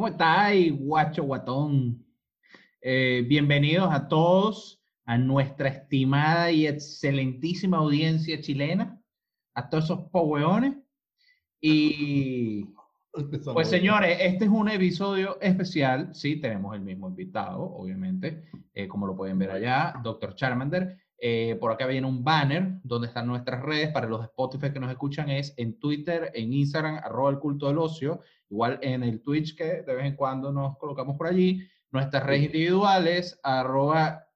¿Cómo estáis, guacho guatón? Eh, bienvenidos a todos a nuestra estimada y excelentísima audiencia chilena, a todos esos poweones. Y pues señores, este es un episodio especial. Sí, tenemos el mismo invitado, obviamente, eh, como lo pueden ver allá, Dr. Charmander. Eh, por acá viene un banner donde están nuestras redes para los Spotify que nos escuchan es en Twitter, en Instagram, arroba el culto del ocio, igual en el Twitch que de vez en cuando nos colocamos por allí, nuestras redes individuales, arroba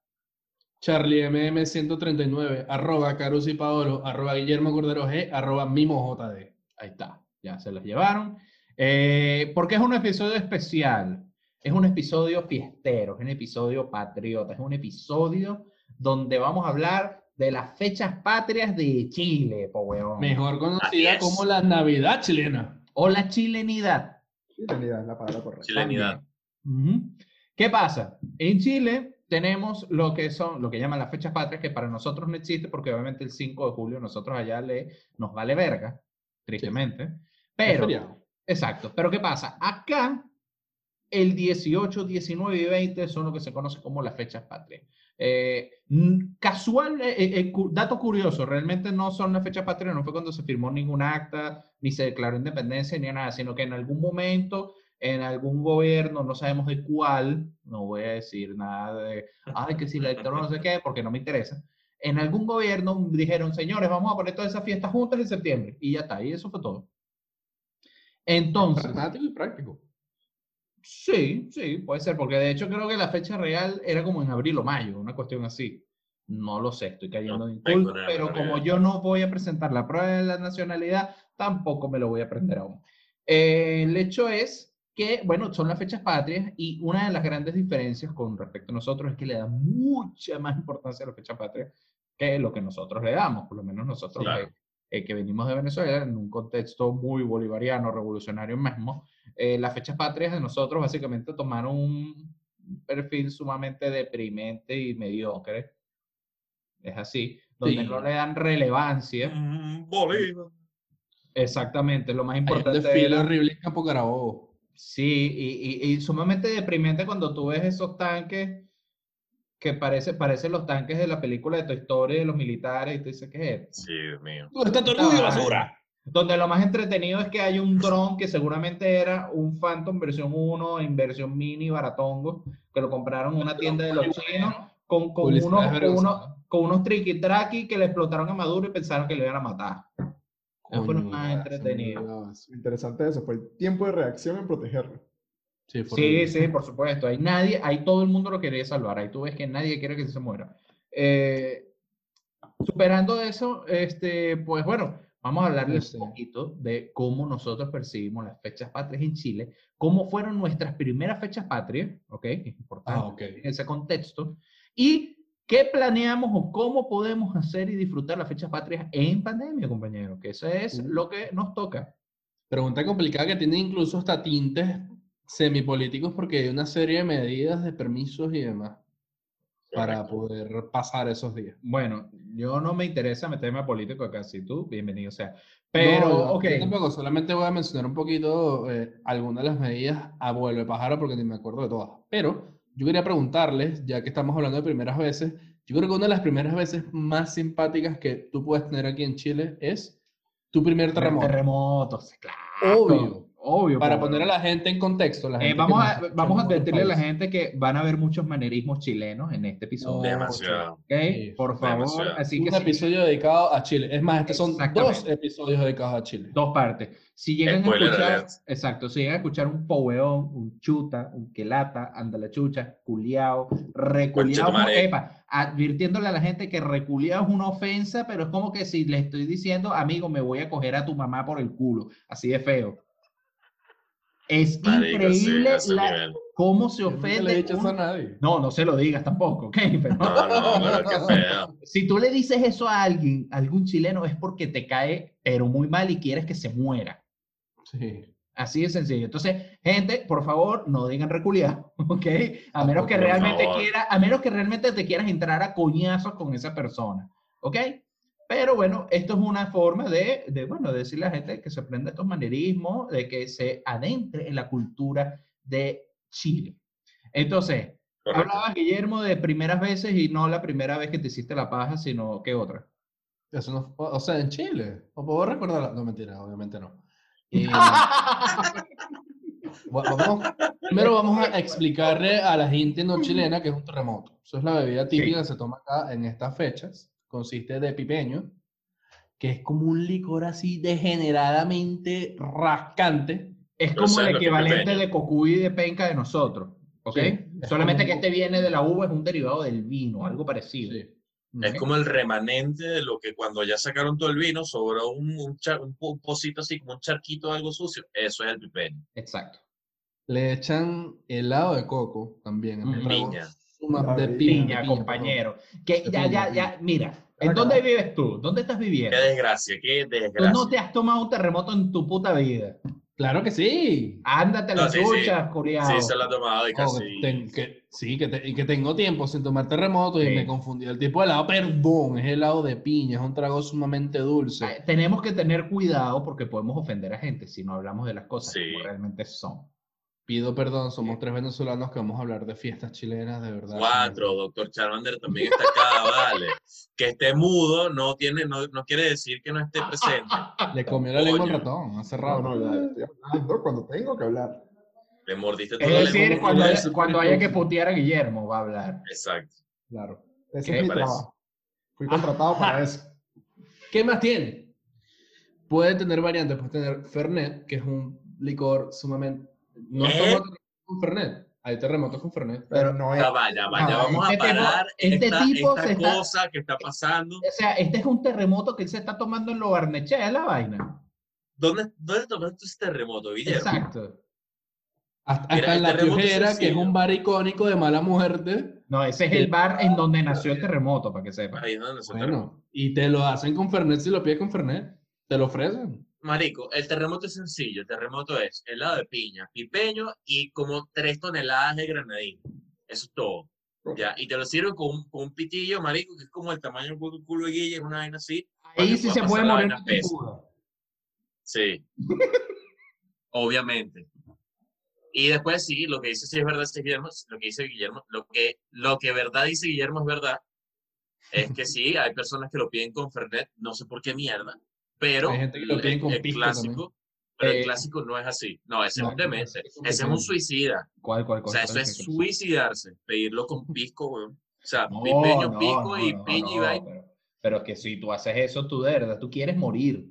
CharlieMM139, arroba Carus y Paolo, arroba Guillermo Cordero G, arroba Mimo JD. Ahí está, ya se las llevaron. Eh, porque es un episodio especial, es un episodio fiestero, es un episodio patriota, es un episodio donde vamos a hablar de las fechas patrias de Chile, po weón. Mejor conocida como la Navidad chilena. O la chilenidad. Chilenidad es la palabra correcta. Chilenidad. ¿Qué pasa? En Chile tenemos lo que son, lo que llaman las fechas patrias, que para nosotros no existe, porque obviamente el 5 de julio nosotros allá le, nos vale verga, tristemente. Pero, exacto. Pero ¿qué pasa? Acá, el 18, 19 y 20 son lo que se conoce como las fechas patrias. Eh, casual, eh, eh, eh, dato curioso, realmente no son las fechas patrias, no fue cuando se firmó ningún acta, ni se declaró independencia, ni nada, sino que en algún momento, en algún gobierno, no sabemos de cuál, no voy a decir nada de, ay, que si la dictadura no sé qué, porque no me interesa, en algún gobierno dijeron, señores, vamos a poner todas esas fiestas juntas en septiembre, y ya está, y eso fue todo. Entonces, y práctico. Sí, sí, puede ser, porque de hecho creo que la fecha real era como en abril o mayo, una cuestión así. No lo sé, estoy cayendo No en la pero como yo no voy a presentar la prueba de la nacionalidad, tampoco me lo voy a aprender aún. Eh, el hecho es que, bueno, son las fechas patrias y una de las grandes diferencias con respecto a nosotros es que le da mucha más importancia a la fecha patria que lo que nosotros le damos, por lo menos nosotros Claro. que, eh, que venimos de Venezuela en un contexto muy bolivariano, revolucionario mismo eh, las fechas patrias de nosotros básicamente tomaron un perfil sumamente deprimente y mediocre. Es así, donde Sí. no le dan relevancia. Mm, Bolívar. Exactamente, lo más Hay un importante desfile era- horrible en Campo Carabobo. Sí, y, y- y sumamente deprimente cuando tú ves esos tanques que parece, parecen los tanques de la película de Toy Story de los militares y tú dices, ¿qué es esto? Sí, Dios mío. ¿Dónde está tu orgullo, basura? Donde lo más entretenido es que hay un dron que seguramente era un Phantom versión 1 en versión mini baratongo, que lo compraron en una tienda de los chinos con, con unos, con, unos, con unos triqui-traqui que le explotaron a Maduro y pensaron que le iban a matar. Eso fue lo Coño, más entretenido. Interesante eso, fue el tiempo de reacción en protegerlo. Sí, Sí, sí, por supuesto. Hay nadie, ahí todo el mundo lo quería salvar. Ahí tú ves que nadie quiere que se muera. Eh, superando eso, este, pues bueno, vamos a hablarles un poquito de cómo nosotros percibimos las fechas patrias en Chile, cómo fueron nuestras primeras fechas patrias, ¿ok? Es importante Ah, ok. en ese contexto. Y qué planeamos o cómo podemos hacer y disfrutar las fechas patrias en pandemia, compañero, que eso es Uh. lo que nos toca. Pregunta complicada que tiene incluso hasta tintes semipolíticos porque hay una serie de medidas de permisos y demás para poder pasar esos días. Bueno, yo no me interesa meterme a político acá, si tú, bienvenido sea. Pero, No, ok, yo tampoco, solamente voy a mencionar un poquito eh, algunas de las medidas a vuelo de pájaro porque ni me acuerdo de todas. Pero yo quería preguntarles, ya que estamos hablando de primeras veces, yo creo que una de las primeras veces más simpáticas que tú puedes tener aquí en Chile es tu primer terremoto. terremotos, claro. Obvio. Obvio. Para poner a la gente en contexto. La Eh, gente que vamos, a, vamos advertirle a la gente que van a haber muchos manerismos chilenos en este episodio. Demasiado. ¿ok? Sí, Por favor, demasiado. así que un si- episodio dedicado a Chile. Es más, estos son dos episodios dedicados a Chile. dos partes. Si llegan Spoiler a escuchar, exacto, si llegan a escuchar un poweón, un chuta, un quelata, anda la chucha, culiao, reculiao, epa, advirtiéndole a la gente que reculiao es una ofensa, pero es como que si le estoy diciendo, amigo, me voy a coger a tu mamá por el culo, así de feo. Es Marico, increíble la- cómo se ofende. le he dicho eso a un- nadie. No, no se lo digas tampoco, ¿ok? Pero- No, no, pero qué feo. si tú le dices eso a alguien, a algún chileno, es porque te cae, pero muy mal y quieres que se muera. Sí. Así de sencillo. Entonces, gente, por favor, no digan reculiado, ¿ok? A menos que Por realmente favor. quiera, a menos que realmente te quieras entrar a coñazos con esa persona, ¿ok? Pero bueno, esto es una forma de, de, bueno, de decirle a la gente que se aprenda estos manerismos, de que se adentre en la cultura de Chile. Entonces, Correcto. hablaba Guillermo de primeras veces y no la primera vez que te hiciste la paja, sino que otra. Eso no, o sea, en Chile. ¿O puedo recordar? No, mentira, obviamente no. Eh, va- vamos- primero vamos a explicarle a la gente no chilena que es un terremoto. Eso es la bebida típica que se toma acá en estas fechas. Consiste de pipeño, que es como un licor así degeneradamente rascante. Es Yo como el equivalente de cocuy y de penca de nosotros. ¿Ok? Sí, Solamente como- que este viene de la uva, es un derivado del vino, algo parecido. Sí. Es como el remanente de lo que cuando ya sacaron todo el vino, sobró un, un, char- un pocito así, como un charquito de algo sucio. Eso es el pipeño. Exacto. Le echan helado de coco también. Piña. Suma- de Piña, compañero. Que De ya, piña, ya, ya, mira, ¿en Acá. dónde vives tú? ¿Dónde estás Qué viviendo? desgracia, qué Tú no desgracia. te has tomado un terremoto en tu puta vida. Claro que sí. Ándate a No, las sí, sí. chuchas, culiao. Sí, se lo ha tomado y Oh, casi. que ten- que- sí, que, te- y que tengo tiempo sin tomar terremoto y Sí. me confundí el tipo de helado. Perdón, es helado de piña, es un trago sumamente dulce. Ay, Tenemos que tener cuidado porque podemos ofender a gente si no hablamos de las cosas Sí. como realmente son. Pido perdón, somos tres venezolanos que vamos a hablar de fiestas chilenas, de verdad. Cuatro, doctor Charmander también está acá, vale. Que esté mudo no tiene, no, no quiere decir que no esté presente. Le comió la lengua al ratón, hace No, rato. no, ya estoy hablando cuando tengo que hablar. Le mordiste Es todo el decir, cuando, haya- cuando haya que putear a Guillermo, va a hablar. Exacto. Claro. Ese ¿Qué es mi parece? trabajo. Fui contratado para eso. ¿Qué más tiene? Puede tener variantes, puede tener Fernet, que es un licor sumamente... No es ¿Eh? terremoto con Fernet, hay terremotos con Fernet. Pero no es. Ya va, ya va, ya No, vamos a este tipo- parar este esta, tipo esta se está- cosa que está pasando. O sea, este es un terremoto que él se está tomando en lo Barnechea, la vaina. ¿Dónde, dónde tomaste ese terremoto, Guillermo? Exacto. Hasta, Mira, hasta en el La terremoto Piojera, que es un bar icónico de mala muerte. No, ese es el bar en donde nació el terremoto, para que sepa. Ahí es donde se terremoto. Bueno, y te lo hacen con Fernet si lo pides con Fernet. Te lo ofrecen. Marico, el terremoto es sencillo. El terremoto es helado de piña, pipeño y como tres toneladas de granadina. Eso es todo. Ya, y te lo sirven con un, con un pitillo, marico, que es como el tamaño del culo- culo de Guille, es una vaina así. Ahí sí se puede morir. Sí. Obviamente. Y después sí, lo que dice sí es verdad, sí, Guillermo, lo que dice Guillermo, lo que, lo que verdad dice Guillermo es verdad, es que sí, hay personas que lo piden con Fernet, no sé por qué mierda, pero Hay gente que lo el- con el, clásico, pero Eh, el clásico no es así. No, ese no, es un demente, ese es un ese es un suicida. ¿Cuál, cuál, O sea, eso es suicidarse, pedirlo con pisco, weón. O sea, No, pipeño, no, pisco no, y no, piña y no, vaina. Pero, pero que si tú haces eso, tú de verdad, tú quieres morir.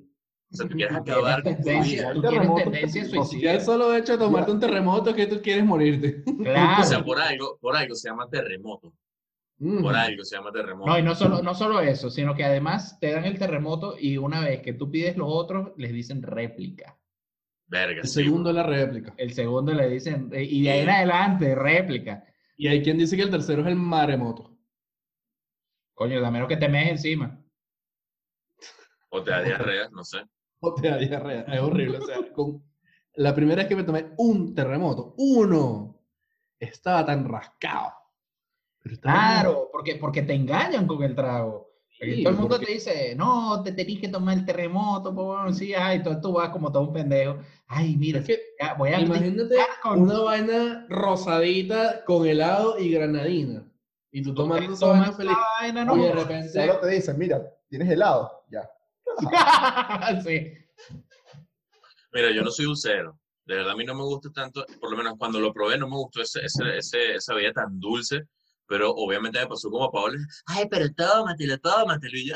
O sea, tú quieres acabar con tienes tu tendencia, vida. tú terremotos tendencia el solo hecho de tomarte un terremoto es que tú quieres morirte. Claro. O sea, por algo, por algo se llama terremoto. Mm. Por algo se llama terremoto. No, y no solo, no solo eso, sino que además te dan el terremoto y una vez que tú pides los otros, les dicen réplica. Verga, El sí, segundo es la réplica. El segundo le dicen, eh, y de ahí en adelante, réplica. Y hay quien dice que el tercero es el maremoto. Coño, a menos que te mees encima. O te da diarrea, no sé. O te da diarrea. Es horrible. O sea, con... la primera vez que me tomé un terremoto, uno, estaba tan rascado. Claro, porque, porque te engañan con el trago. Sí, todo el mundo porque- te dice, no, te tenés que tomar el terremoto, po, bueno, sí, ay, tú, tú vas como todo un pendejo. Ay, mira, Es que ya, voy a imagínate con- una vaina rosadita con helado y granadina. Y tú tomando esa vaina tomas feliz. vaina, no Y de repente, Solo te dicen, mira, ¿tienes helado? Ya. sí. Mira, yo no soy un cero. De verdad, a mí no me gusta tanto, por lo menos cuando lo probé, no me gustó ese, ese, ese- esa bebida tan dulce. Pero obviamente me pasó como a Paola. Ay, pero tómatelo, tómatelo. Y yo,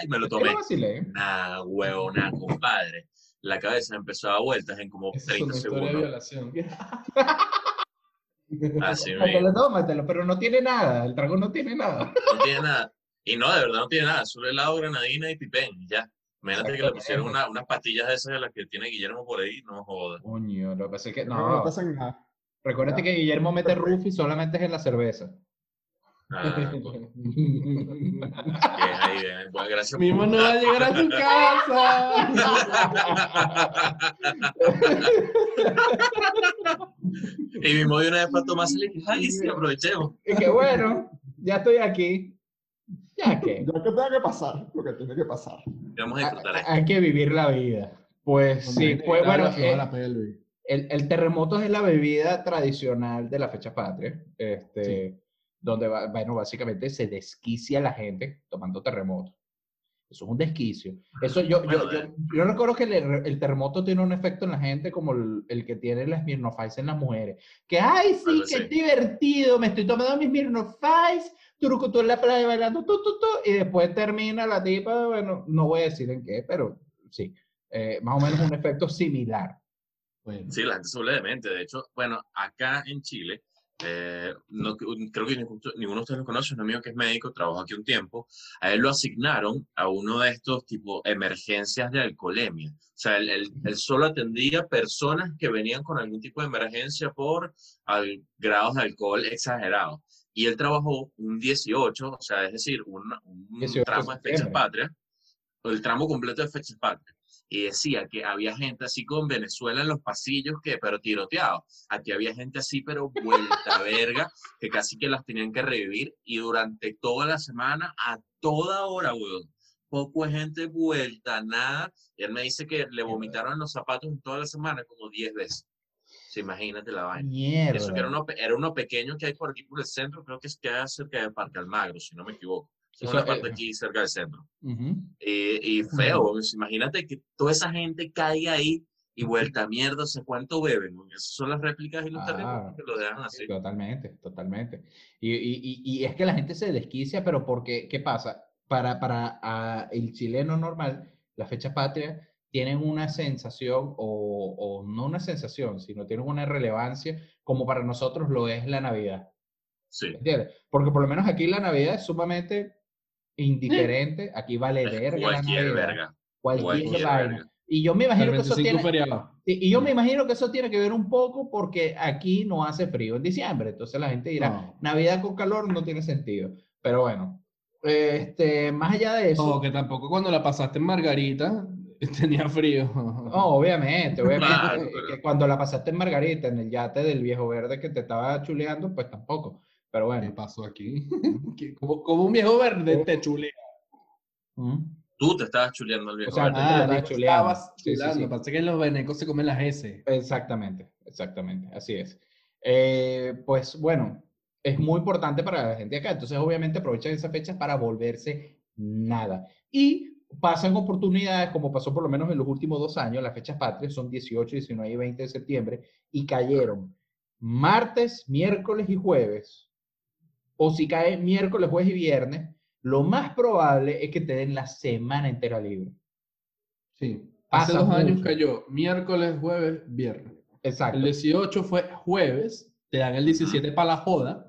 ay, me lo tomé. Vacilé. Nah, huevo, nah, compadre. La cabeza empezó a dar vueltas en como esa es 30 una historia de segundos. violación. Así Tómatelo, mismo. tómatelo, pero no tiene nada, el trago no tiene nada. No tiene nada. Y no, de verdad no tiene nada. Solo helado, granadina y y Ya. Imagínate que le pusieron una- unas pastillas de esas de las que tiene Guillermo por ahí. No jodas. Coño, lo que pasa es que, No, no no, pasa nada. recuérdate que Guillermo mete Rufi solamente es en la cerveza. Ah, pues, bien ahí, bien. Bueno, gracias. Mimo no va a llegar a su casa. Y mi de una vez para tomarse y dije, ay, sí, aprovechemos. Y que bueno, ya estoy aquí. Ya que. Ya que tenga que pasar, lo que tiene que pasar. Vamos a disfrutar esto. Hay que vivir la vida. Pues sí, pues bueno, eh, el, el terremoto es la bebida tradicional de la fecha patria, este, donde, bueno, básicamente se desquicia la gente tomando terremoto. Eso es un desquicio. Eso yo, yo, Bueno, yo, eh. yo recuerdo que el, el terremoto tiene un efecto en la gente como el, el que tiene las Smirnoff Ice en las mujeres. Que, ay, sí, Algo qué así. divertido, me estoy tomando mis Smirnoff Ice, turucutú en la playa bailando, tu, tu, tu, y después termina la tipa, bueno, no voy a decir en qué, pero sí, eh, más o menos un efecto similar. Bueno, Sí, la gente se. De hecho, bueno, acá en Chile, eh, no, creo que ninguno ninguno de ustedes lo conoce, un amigo que es médico, trabajó aquí un tiempo, a él lo asignaron a uno de estos tipo emergencias de alcoholemia. O sea, él, él- él solo atendía personas que venían con algún tipo de emergencia por al- grados de alcohol exagerados. Y él trabajó un 18, o sea, es decir, un, un 18 de tramo de fechas patrias, el tramo completo de fechas patrias y decía que había gente así con Venezuela en los pasillos, que, pero tiroteado. Aquí había gente así, pero vuelta verga, que casi que las tenían que revivir y durante toda la semana, a toda hora, weón. Poco de gente vuelta, nada. Y él me dice que le vomitaron en los zapatos en toda la semana como 10 veces. Sí, imagínate la vaina. Mierda. Eso que era uno, era uno pequeño que hay por aquí por el centro, creo que es que cerca de Parque Almagro, si no me equivoco. Es una parte eh, aquí cerca del centro. Ujú. Eh, y feo, pues, imagínate que toda esa gente caiga ahí y vuelta a mierda, ¿sé cuánto beben? Esas son las réplicas y los Ah, que lo dejan así. Totalmente, totalmente. Y, y, y, es que la gente se desquicia, pero porque, ¿qué pasa? Para, para ah, el chileno normal, las fechas patrias tienen una sensación, o, o no una sensación, sino tienen una relevancia como para nosotros lo es la Navidad. Sí. ¿Entiendes? Porque por lo menos aquí la Navidad es sumamente indiferente, aquí vale verga cualquier verga. cualquier, cualquier vaina. verga. Y yo me imagino que eso 25 tiene... feriado. Y y yo me imagino que eso tiene que ver un poco porque aquí no hace frío en diciembre. Entonces la gente dirá, No. Navidad con calor no tiene sentido. Pero bueno, este, más allá de eso, No, que tampoco cuando la pasaste en Margarita tenía frío. no, obviamente, obviamente, Claro, que- pero- que cuando la pasaste en Margarita, en el yate del viejo verde que te estaba chuleando, pues tampoco. Pero ¿Qué bueno. pasó aquí? Como, como un viejo verde te chulea. ¿Mm? Tú te estabas chuleando el viejo. O sea, verde. tú te Ah, estabas chuleando. Sí, sí, sí. Pasa que los venecos se comen las S. Exactamente, exactamente, así es. Eh, pues bueno, es muy importante para la gente acá, entonces obviamente aprovechan esas fechas para volverse nada. Y pasan oportunidades, como pasó por lo menos en los últimos dos años, las fechas patrias son 18, 19 y 20 de septiembre, y cayeron martes, miércoles y jueves, o si cae miércoles, jueves y viernes, lo más probable es que te den la semana entera libre. Sí. Hace Pasa dos años mucho. cayó miércoles, jueves, viernes. Exacto. El 18 fue jueves, te dan el 17 para la joda.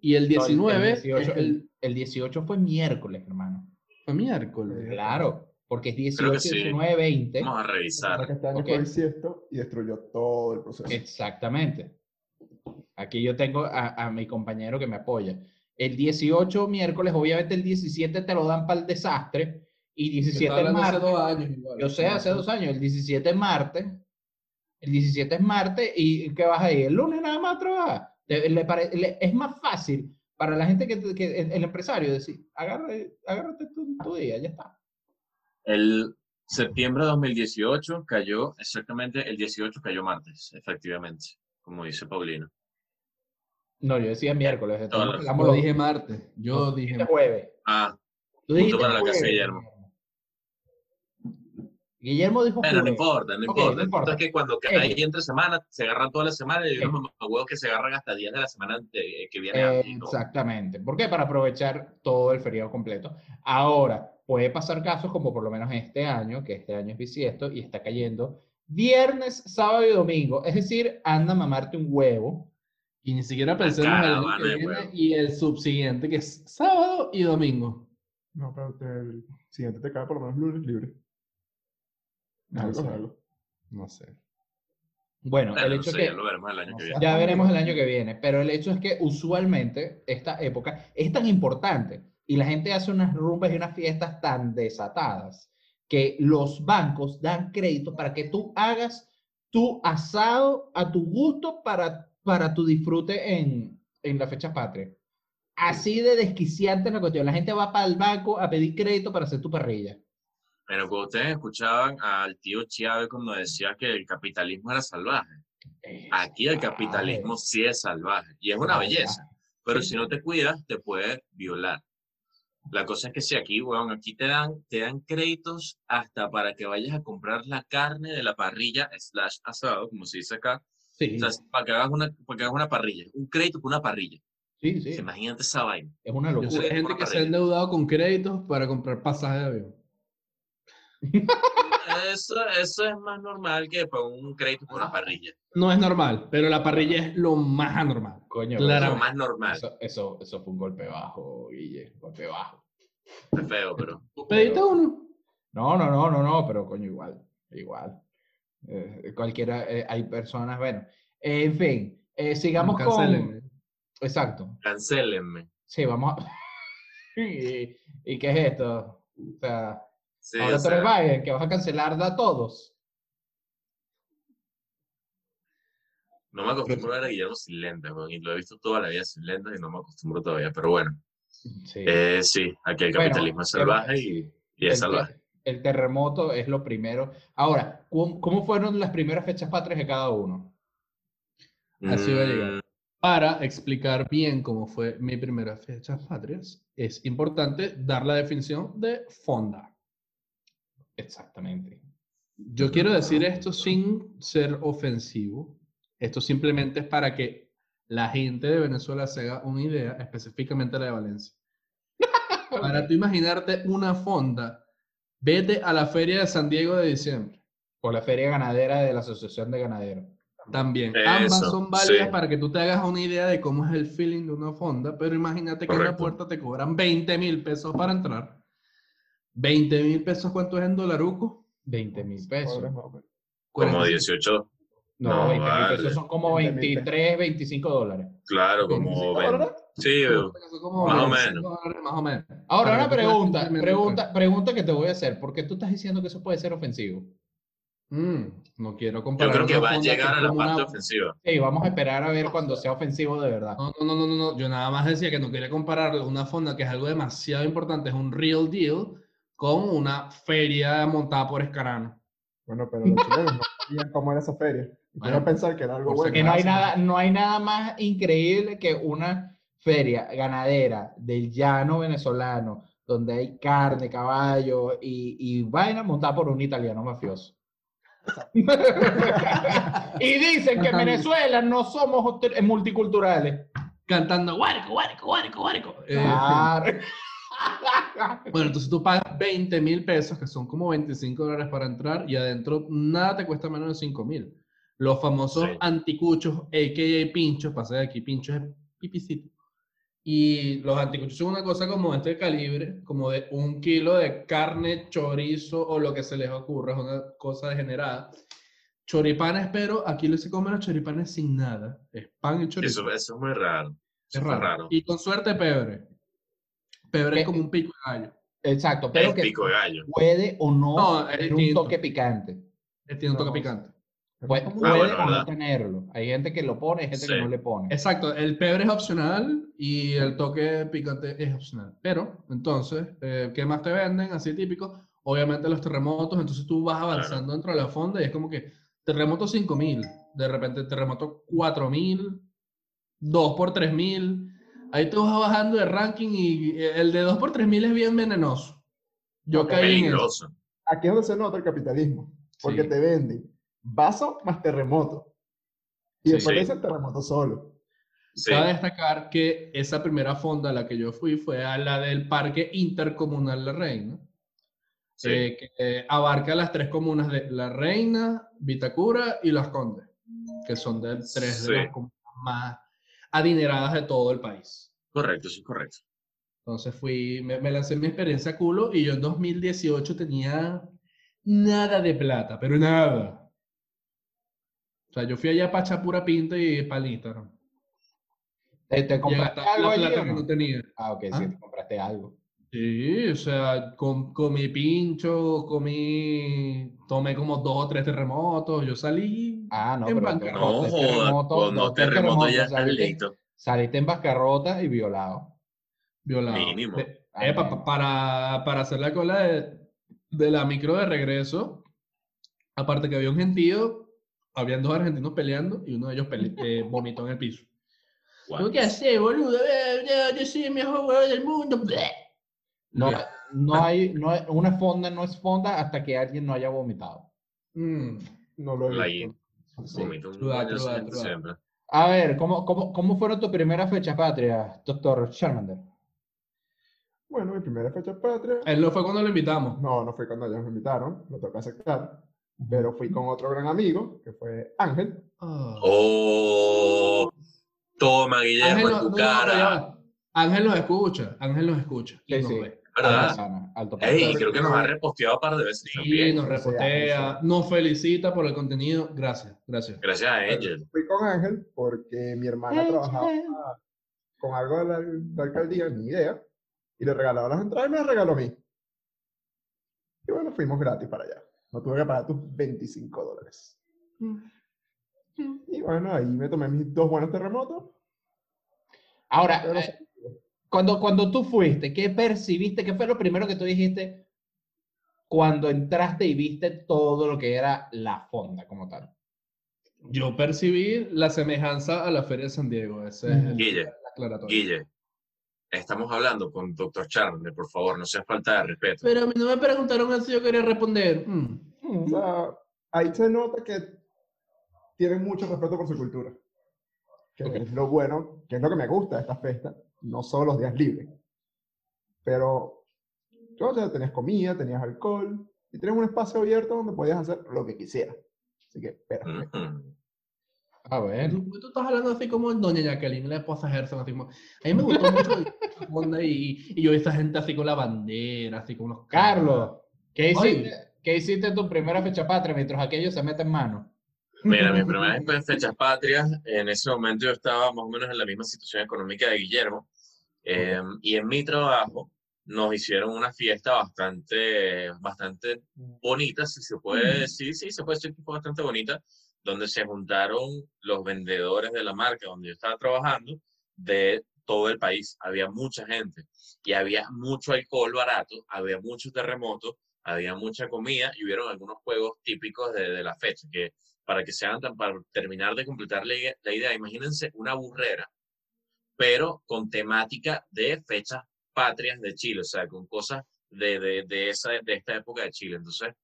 Y el No, el- el 19 18, es el, El 18 fue miércoles, hermano. fue miércoles. Claro, porque es 18, Creo que sí. 19, 20. Vamos a Para revisar. que este año Ok. fue bisiesto y destruyó todo el proceso. Exactamente. Aquí yo tengo a, a mi compañero que me apoya. El 18 miércoles, obviamente el 17 te lo dan para el desastre y 17 Estaba es hablando hace martes. dos años. igual. Yo sé, hace dos años, el 17 es martes. El 17 es martes y ¿qué vas a ir? El lunes nada más a trabajar. Te- le pare- le- es más fácil para la gente que, que el, el empresario decir, agárrate, agárrate tu, tu día, ya está. El septiembre de 2018 cayó, exactamente el 18 cayó martes, efectivamente, como dice Paulino. No, yo decía miércoles. pelamos Yo los- dije martes. Yo dije jueves. Ah, Tú dijiste para la casa de jueves, Guillermo. Guillermo dijo bueno, no jueves. importa, no importa. no El punto importa. es que cuando Ok. cae entre semana, se agarran toda la semana y hay Ok. unos mamahuevos que se agarran hasta días de la semana de- que viene antes. y todo. Exactamente. ¿Por qué? Para aprovechar todo el feriado completo. Ahora, puede pasar casos como por lo menos este año, que este año es bisiesto y está cayendo viernes, sábado y domingo. Es decir, anda a mamarte un huevo. Y ni siquiera pensemos en el que viene y el subsiguiente, que es sábado y domingo. No, pero te- el siguiente te cae por lo menos lunes libre. No Algo, sé. algo. No sé. Bueno, el no hecho sé, es ya que lo veremos el año no que viene. ya veremos el año que viene, pero el hecho es que usualmente esta época es tan importante y la gente hace unas rumbas y unas fiestas tan desatadas que los bancos dan crédito para que tú hagas tu asado a tu gusto para, para tu disfrute en, en la fecha patria. Así de desquiciante es la cuestión. La gente va para el banco a pedir crédito para hacer tu parrilla. Pero cuando ustedes escuchaban al tío Chávez cuando decía que el capitalismo era salvaje, aquí el capitalismo sí es salvaje y es una belleza, pero si no te cuidas te puede violar. La cosa es que si aquí, weón, aquí te dan, te dan créditos hasta para que vayas a comprar la carne de la parrilla slash asado, como se dice acá, Sí, o sea, para que hagas una, para que hagas una parrilla, un crédito por una parrilla. sí, sí. Imagínate esa vaina. Es una Yo locura. sé de gente que se ha endeudado con créditos para comprar pasajes de avión. Eso, eso es más normal que para un crédito por una parrilla. No es normal, pero la parrilla es lo más anormal. Coño, Claro. Lo más normal. eso, eso, eso fue un golpe bajo, Guille. Golpe bajo. Es feo, pero. ¿Tú pediste uno? No, no, no, no, no, pero coño, igual. Igual. Eh, cualquiera, eh, hay personas, bueno. Eh, en fin, eh, sigamos con. Exacto. Cancélenme. Sí, vamos a. ¿Y, y qué es esto? O sea, Sí, ahora o tú eres sea, Biden, que vas a cancelar a todos. no me acostumbro a ver a Guillermo sin lentes, y lo he visto toda la vida sin lentes y no me acostumbro todavía, pero bueno. Sí. Eh, sí, aquí el Bueno, capitalismo es salvaje y, y es el, salvaje. El terremoto es lo primero. Ahora, ¿cómo, cómo fueron las primeras fechas patrias de cada uno? Así va a llegar. Mm, Para explicar bien cómo fue mi primera fecha patrias, es importante dar la definición de fonda. Exactamente. Yo quiero decir esto sin ser ofensivo. Esto simplemente es para que la gente de Venezuela se haga una idea, específicamente la de Valencia. Para tú imaginarte una fonda, vete a la feria de San Diego de diciembre. O la feria ganadera de la Asociación de Ganaderos. También. Eso, Ambas son válidas sí. para que tú te hagas una idea de cómo es el feeling de una fonda, pero imagínate que en la puerta te cobran 20 mil pesos para entrar. 20 mil pesos, ¿cuánto es en dolaruco? 20 mil pesos. Como 45. 18, No, No, 20 mil vale. pesos son como 20 mil 23, 25 dólares. claro, como 25 20. dólares. Sí, como Más o 25 menos. dólares, Más o menos. Ahora, Para una pregunta, pregunta, pregunta que te voy a hacer. ¿Por qué tú estás diciendo que eso puede ser ofensivo? Mm, no quiero yo comparar. creo que va a llegar a la parte una- ofensiva. Sí, vamos a esperar a ver cuando sea ofensivo de verdad. No, no, no, no, no, Yo nada más decía que no quería comparar una fonda que es algo demasiado importante, es un real deal, con una feria montada por Escarano. Bueno, pero los chilenos no sabían cómo era esa feria. Y Bueno, quiero pensar que era algo bueno. Que no hay nada, no hay nada más increíble que una feria ganadera del llano venezolano, donde hay carne, caballo y, y vaina montada por un italiano mafioso. y dicen que en Venezuela no somos multiculturales. Cantando guárico, guárico, guárico, guárico. Eh, Claro. Bueno, entonces tú pagas 20 mil pesos, que son como 25 dólares para entrar, y adentro nada te cuesta menos de 5 mil. Los famosos Sí. anticuchos, a.k.a. pinchos, pasé de aquí, pinchos es pipicito. Y los anticuchos son una cosa como este calibre, como de un kilo de carne, chorizo o lo que se les ocurra, es una cosa degenerada. Choripanes, pero aquí se comen los choripanes sin nada. Es pan y chorizo. Eso, eso es muy raro. Es raro. raro. Y con suerte pebre. Pebre ¿Qué? es como un pico de gallo. Exacto, pero El que pico de gallo. puede o no, No, es tener un toque picante. Eh, Tiene un toque No, picante. Puede, Ah, puede bueno, o no tenerlo. Hay gente que lo pone, hay gente que Sí. no le pone. Exacto, el pebre es opcional y el toque picante es opcional. Pero, entonces, eh, ¿qué más te venden? Así típico. Obviamente los terremotos, entonces tú vas avanzando dentro de la fonda y es como que terremoto 5000, de repente terremoto 4000, 2 por 3000. Ahí tú vas bajando de ranking y el de 2 por 3000 es bien venenoso. Yo caí en eso. Aquí es donde se nota el capitalismo. Porque Sí. te venden vaso más terremoto. Y Sí. después Sí. dice el terremoto solo. Sí. Cabe destacar que esa primera fonda a la que yo fui fue a la del Parque Intercomunal La Reina, sí. eh, que eh, abarca las tres comunas de La Reina, Vitacura y Las Condes, que son de tres Sí. de las comunas más adineradas de todo el país. Correcto, sí, correcto. Entonces fui, me, me lancé mi experiencia a culo y yo en 2018 tenía nada de plata, pero nada. O sea, yo fui allá para echar pura pinta y para Instagram. ¿Te, compraste algo allí plata que no? no tenía. Ah, ok, sí, te compraste algo. Sí, o sea, com- comí pincho, comí, tomé como dos o tres terremotos, yo salí Ah, no, en pero bancarrota. No, joda, terremotos, con dos terremotos ya terremotos, saliste- listo. Saliste en bancarrota y violado. violado. Mínimo. De- epa, bien. pa- para, para hacer la cola de, de la micro de regreso, aparte que había un gentío, habían dos argentinos peleando y uno de ellos pele- eh, vomitó en el piso. ¿Qué haces, boludo? Eh, Yo, yo soy el mejor jugador del mundo. Bleh. No, no hay, no hay- una fonda no es fonda hasta que alguien no haya vomitado. Mm. No lo he La visto. Sí. Vomito un baño. A ver, ¿cómo, cómo, ¿cómo fueron tus primeras fechas patrias, doctor Charmander? Bueno, mi primera fecha patria. Él no fue cuando lo invitamos. No, no fue cuando ellos me invitaron, lo toca aceptar. Pero fui con otro gran amigo, que fue Ángel. Ah. Oh, toma, Guillermo, Ángel, en no- tu no, no, cara. Ángel nos escucha, Ángel nos escucha. y Sí, nos sí. ve. ¿Verdad? Sana, alto Ey, creo que nos ha reposteado un par de veces Sí, también. nos sí. nos felicita por el contenido. Gracias, gracias. Gracias a Angel. Fui con Ángel porque mi hermana trabajaba con algo de la, de la alcaldía, ni idea. Y le regalaba las entradas y me las regaló a mí. Y bueno, fuimos gratis para allá. No tuve que pagar tus 25 dólares. Y bueno, ahí me tomé mis dos buenos terremotos. Ahora, Pero eh, cuando, cuando tú fuiste, ¿qué percibiste? ¿Qué fue lo primero que tú dijiste cuando entraste y viste todo lo que era la fonda como tal? Yo percibí la semejanza a la Feria de San Diego. Ese es el Guille, aclaratorio. Guille, estamos hablando con Dr. Charmander, por favor, no sea falta de respeto. Pero a mí no me preguntaron así, yo quería responder. Mm. O sea, ahí se nota que tienen mucho respeto por su cultura. Que Ok. es lo bueno, que es lo que me gusta de esta fiesta. No solo los días libres. Pero, o sea, tenías comida, tenías alcohol y tenías un espacio abierto donde podías hacer lo que quisieras. Así que, perfecto. Ujú. A ver. Tú, tú estás hablando así como Doña Jacqueline, la esposa Gerson, así como... A mí me gustó mucho y, y yo vi esta gente así con la bandera, así con los... Carlos, ¿qué hiciste, ¿qué hiciste tu primera fecha patria mientras aquellos se meten mano? Mira, mis primeras fe- fechas patrias, en ese momento yo estaba más o menos en la misma situación económica de Guillermo, eh, y en mi trabajo nos hicieron una fiesta bastante, bastante bonita, si se puede decir, sí, se puede decir que fue bastante bonita, donde se juntaron los vendedores de la marca donde yo estaba trabajando de todo el país. Había mucha gente y había mucho alcohol barato, había muchos terremotos, había mucha comida y hubieron algunos juegos típicos de, de la fecha que para que se hagan tan, para terminar de completar la, la idea, imagínense una burrera, pero con temática de fechas patrias de Chile, o sea, con cosas de, de, de, esa, de esta época de Chile. Entonces,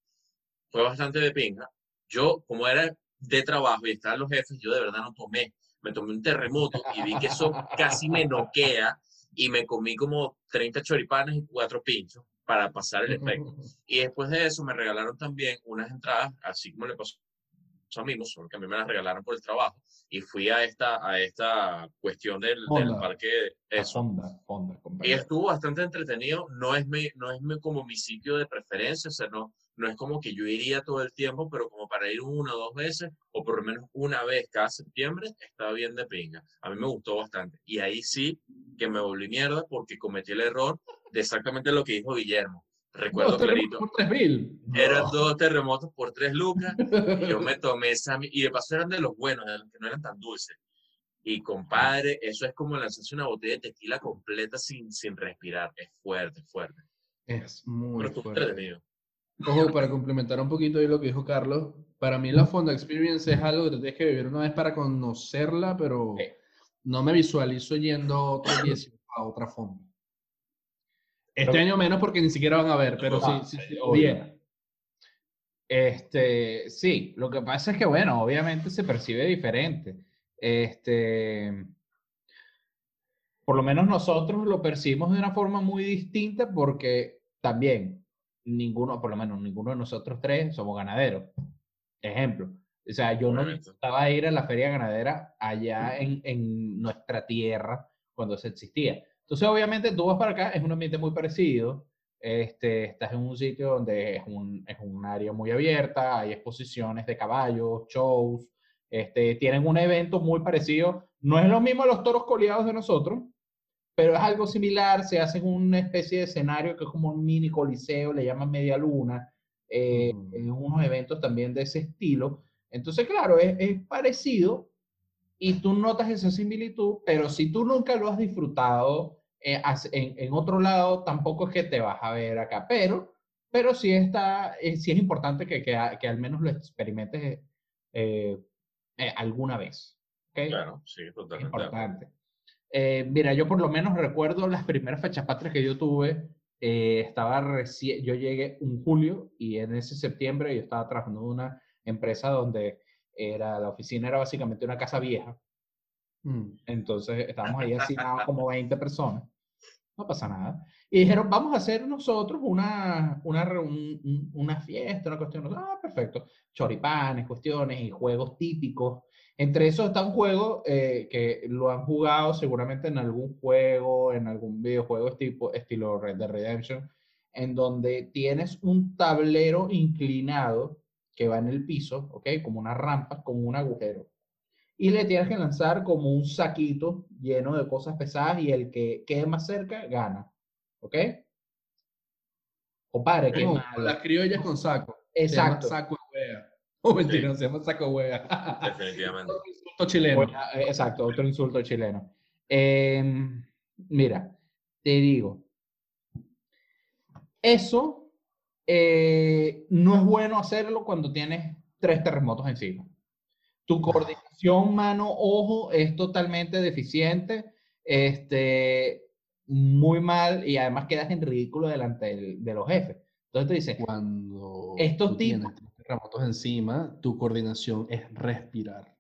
fue bastante de pinga. Yo, como era de trabajo y estaban los jefes, yo de verdad no tomé. Me tomé un terremoto y vi que eso casi me noquea y me comí como 30 choripanes y cuatro pinchos para pasar el efecto. Y después de eso me regalaron también unas entradas, así como le pasó a mí, solo que a mí me las regalaron por el trabajo. Y fui a esta, a esta cuestión del, del Fonda. parque, eso. fonda, fonda, Y estuvo bastante entretenido. No es, mi, no es mi- como mi sitio de preferencia, o sea, no, no es como que yo iría todo el tiempo, pero como para ir una o dos veces, o por lo menos una vez cada septiembre, estaba bien de pinga. A mí me gustó bastante. Y ahí sí que me volví mierda porque cometí el error de exactamente lo que dijo Guillermo. Recuerdo Dos clarito. por tres mil. Eran dos terremotos por tres lucas y yo me tomé esa, y de paso eran de los buenos, de los que no eran tan dulces. Y compadre, eso es como lanzarse una botella de tequila completa sin, sin respirar. Es fuerte, fuerte. Es muy Pero fuerte. entretenido. Ojo, para complementar un poquito ahí lo que dijo Carlos, para mí la Fonda Experience es algo que te tienes que vivir una vez para conocerla, pero no me visualizo yendo otro 10 a otra fonda. Este Pero- año menos porque ni siquiera van a ver, pero Ah, sí, sí, sí, sí, obvio. Este, sí, lo que pasa es que, bueno, obviamente se percibe diferente. Este, por lo menos nosotros lo percibimos de una forma muy distinta porque también ninguno, por lo menos ninguno de nosotros tres somos ganaderos. Ejemplo, o sea, yo no Obviamente. necesitaba ir a la feria ganadera allá en, en nuestra tierra cuando se existía. Entonces, obviamente, tú vas para acá, es un ambiente muy parecido. Este, estás en un sitio donde es un, es un área muy abierta, hay exposiciones de caballos, shows, este, tienen un evento muy parecido. No es lo mismo los toros coleados de nosotros, pero es algo similar. Se hace en una especie de escenario que es como un mini coliseo, le llaman media luna, eh, Mm. en unos eventos también de ese estilo. Entonces, claro, es, es parecido y tú notas esa similitud, pero si tú nunca lo has disfrutado eh, en, en otro lado, tampoco es que te vas a ver acá, pero pero sí, está, eh, sí es importante que, que, que al menos lo experimentes eh, eh, alguna vez. ¿ok? Claro, sí, totalmente. importante. Eh, mira, yo por lo menos recuerdo las primeras fechas patrias que yo tuve. eh, estaba recién, yo llegué un julio y en ese septiembre yo estaba trabajando en una empresa donde era, la oficina era básicamente una casa vieja. Mm. Entonces estábamos ahí asignados como 20 personas. No pasa nada. Y dijeron, vamos a hacer nosotros una, una, un- un- una fiesta, una cuestión. Ah, perfecto. Choripanes, cuestiones y juegos típicos. Entre esos está un juego eh, que lo han jugado seguramente en algún juego, en algún videojuego tipo, estilo Red Dead Redemption, en donde tienes un tablero inclinado que va en el piso, ¿ok? Como una rampa con un agujero y le tienes que lanzar como un saquito lleno de cosas pesadas y el que quede más cerca gana. ¿Ok? Compadre, qué malo. las criollas con saco. Se llama Exacto. saco de wea. Oh, mentira, no se llama saco de wea. Definitivamente. Insulto chileno. Bueno, eh, Exacto, otro insulto chileno. Em, mira, te digo, eso eh, no es bueno hacerlo cuando tienes tres terremotos encima. Tu coordinación mano-ojo es totalmente deficiente, este, muy mal y además quedas en ridículo delante del- de los jefes. Entonces te dicen, Cuando Estos tú tipos- terremotos encima, tu coordinación es respirar.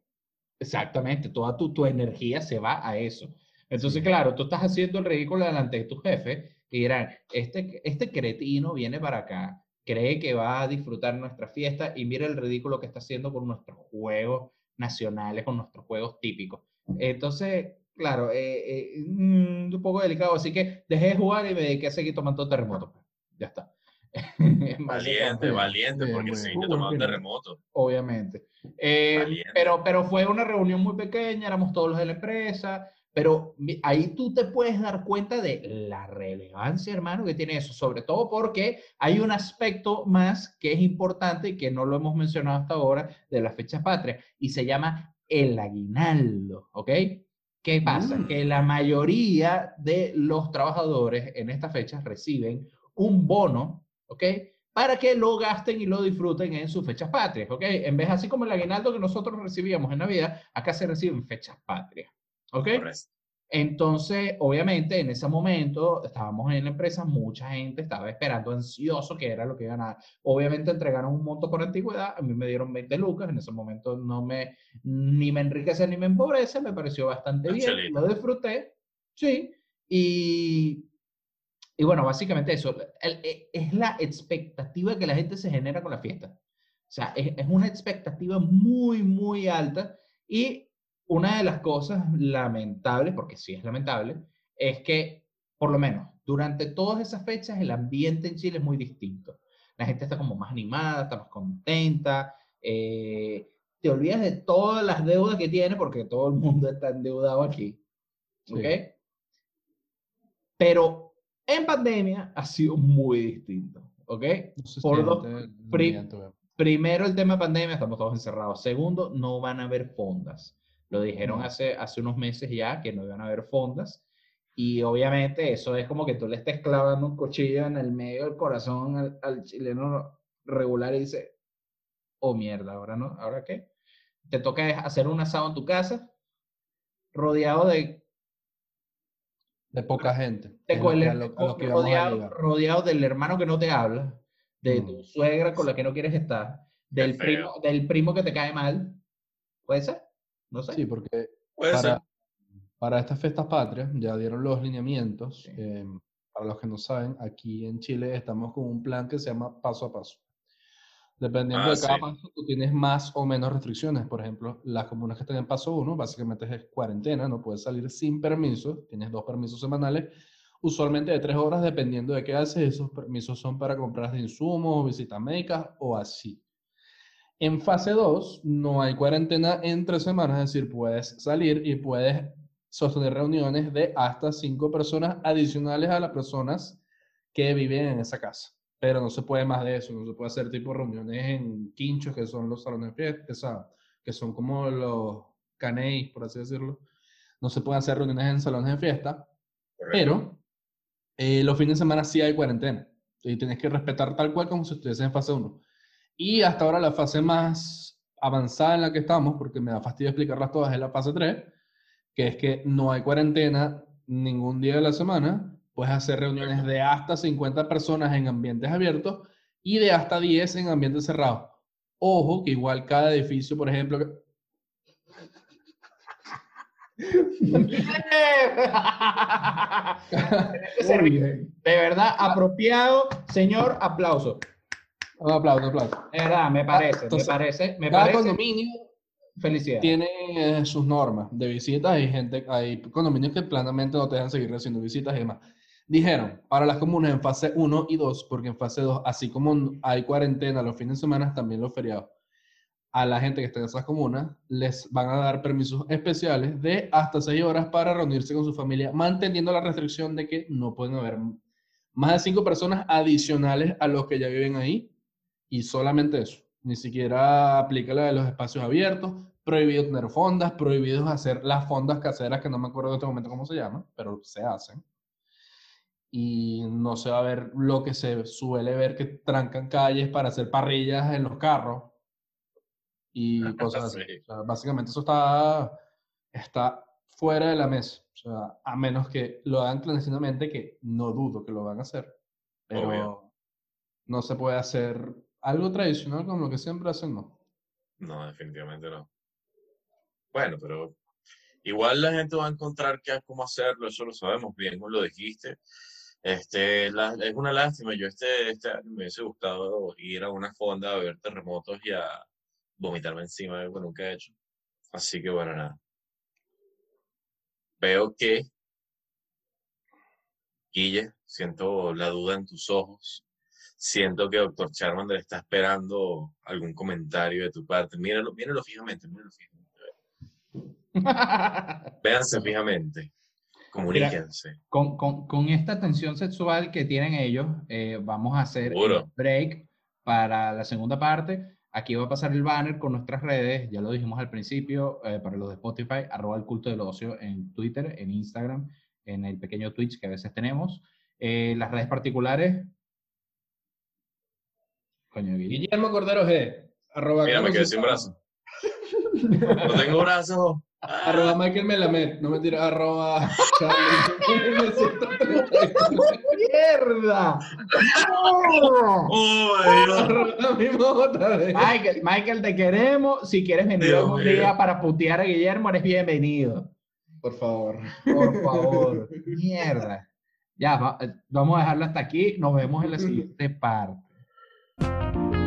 Exactamente, toda tu, tu energía se va a eso. Entonces, Sí. claro, tú estás haciendo el ridículo delante de tu jefe y dirán, este, este cretino viene para acá, cree que va a disfrutar nuestra fiesta y mira el ridículo que está haciendo con nuestros juegos nacionales, con nuestros juegos típicos. Entonces, claro, eh, eh, mm, un poco delicado, así que dejé de jugar y me dediqué a seguir tomando terremotos. pues. Ya está. Valiente, Básicamente valiente, porque sí, mira. terremoto. obviamente. Eh, pero, pero fue una reunión muy pequeña, éramos todos los de la empresa, pero ahí tú te puedes dar cuenta de la relevancia, hermano, que tiene eso, sobre todo porque hay un aspecto más que es importante y que no lo hemos mencionado hasta ahora de las fechas patrias, y se llama el aguinaldo, ¿ok? ¿Qué pasa? Mm. Que la mayoría de los trabajadores en estas fechas reciben un bono, ¿ok? Para que lo gasten y lo disfruten en sus fechas patrias, ¿ok? En vez así como el aguinaldo que nosotros recibíamos en Navidad, acá se reciben fechas patrias, ¿ok? Correcto. Entonces, obviamente, en ese momento estábamos en la empresa, mucha gente estaba esperando ansioso que era lo que iban a. Obviamente entregaron un monto por antigüedad, a mí me dieron 20 lucas, en ese momento no me, ni me enriquece ni me empobrece, me pareció bastante Un bien, chelito. lo disfruté, sí, y, y bueno, básicamente eso, el- e- es la expectativa que la gente se genera con la fiesta. O sea, es, es una expectativa muy, muy alta y una de las cosas lamentables, porque sí es lamentable, es que, por lo menos, durante todas esas fechas el ambiente en Chile es muy distinto. La gente está como más animada, está más contenta, eh, te olvidas de todas las deudas que tiene, porque todo el mundo está endeudado aquí. Sí. ¿Ok? Pero en pandemia ha sido muy distinto. ¿Ok? No Por dos- siente el pri- ambiente, wea. Primero, el tema de pandemia, estamos todos encerrados. Segundo, no van a haber fondas. Lo dijeron hace, hace unos meses ya que no iban a haber fondas. Y obviamente eso es como que tú le estés clavando un cuchillo en el medio del corazón al, al chileno regular y dice, oh mierda, ahora no, ¿ahora qué? Te toca hacer un asado en tu casa, rodeado de, De poca gente. de el- lo- lo rodeado, rodeado del hermano que no te habla, de Mm. tu suegra con la que no quieres estar, del primo, del primo que te cae mal. ¿Puede ser? No sé. Sí, porque para, para estas fiestas patrias ya dieron los lineamientos. Sí. eh, para los que no saben, aquí en Chile estamos con un plan que se llama paso a paso. Dependiendo Ah, de cada sí. paso, tú tienes más o menos restricciones. Por ejemplo, las comunas que están en paso 1, básicamente es cuarentena, no puedes salir sin permiso, tienes dos permisos semanales, usualmente de tres horas, dependiendo de qué haces. Esos permisos son para compras de insumos, visitas médicas o así. En fase 2 no hay cuarentena entre semanas, es decir, puedes salir y puedes sostener reuniones de hasta cinco personas adicionales a las personas que viven en esa casa. Pero no se puede más de eso, no se puede hacer tipo reuniones en quinchos, que son los salones de fiesta, que son como los canéis, por así decirlo. No se pueden hacer reuniones en salones de fiesta, Correcto. pero eh, los fines de semana sí hay cuarentena. Y tienes que respetar tal cual como si estuviese en fase 1. Y hasta ahora la fase más avanzada en la que estamos, porque me da fastidio explicarlas todas, es la fase 3, que es que no hay cuarentena ningún día de la semana, puedes hacer reuniones de hasta 50 personas en ambientes abiertos y de hasta 10 en ambientes cerrados. Ojo, que igual cada edificio, por ejemplo, bien. De verdad, apropiado, señor, aplauso. Un aplauso, un aplauso. De verdad, me parece, Entonces, me parece, me Cada parece. condominio Felicidades. tiene eh, sus normas de visitas. Hay gente, hay condominios que planamente no te dejan seguir haciendo visitas y demás. Dijeron, para las comunas en fase 1 y 2, porque en fase 2, así como hay cuarentena los fines de semana, también los feriados, a la gente que está en esas comunas les van a dar permisos especiales de hasta 6 horas para reunirse con su familia, manteniendo la restricción de que no pueden haber más de 5 personas adicionales a los que ya viven ahí y solamente eso. Ni siquiera aplica la de los espacios abiertos, prohibido tener fondas, prohibido hacer las fondas caseras, que no me acuerdo en este momento cómo se llaman, pero se hacen. Y no se va a ver lo que se suele ver que trancan calles para hacer parrillas en los carros y cosas así. Sí. O sea, básicamente eso está, está fuera de la mesa. O sea, a menos que lo hagan clandestinamente, que no dudo que lo van a hacer. Pero Obvio. no se puede hacer algo tradicional como lo que siempre hacen, no. Definitivamente no. Bueno, pero igual la gente va a encontrar que cómo hacerlo, eso lo sabemos bien, como lo dijiste. Este, es una lástima, yo este, este año me hubiese gustado ir a una fonda a ver terremotos y a vomitarme encima, algo que nunca he hecho. Así que bueno, nada. Veo que, Guille, siento la duda en tus ojos. Siento que Doctor Charmander está esperando algún comentario de tu parte. Míralo, míralo fijamente, míralo fijamente. Véanse fijamente. Comuníquense. con, con, con esta tensión sexual que tienen ellos, eh, vamos a hacer el Seguro. break para la segunda parte. Aquí va a pasar el banner con nuestras redes, ya lo dijimos al principio, eh, para los de Spotify, arroba el culto del ocio en Twitter, en Instagram, en el pequeño Twitch que a veces tenemos. Eh, las redes particulares. Coño. Guillermo Cordero G. Arroba Mira, me quedé sin Sultano. brazo. No tengo brazos. Arroba Michael Melamed. No me tira arroba Charlie. ¡Mierda! Oh. Michael, Michael, te queremos. Si quieres venir algún día para putear a Guillermo, eres bienvenido. Por favor. Por favor. Mierda. Ya, va- eh, vamos a dejarlo hasta aquí. Nos vemos en la siguiente parte. Thank you.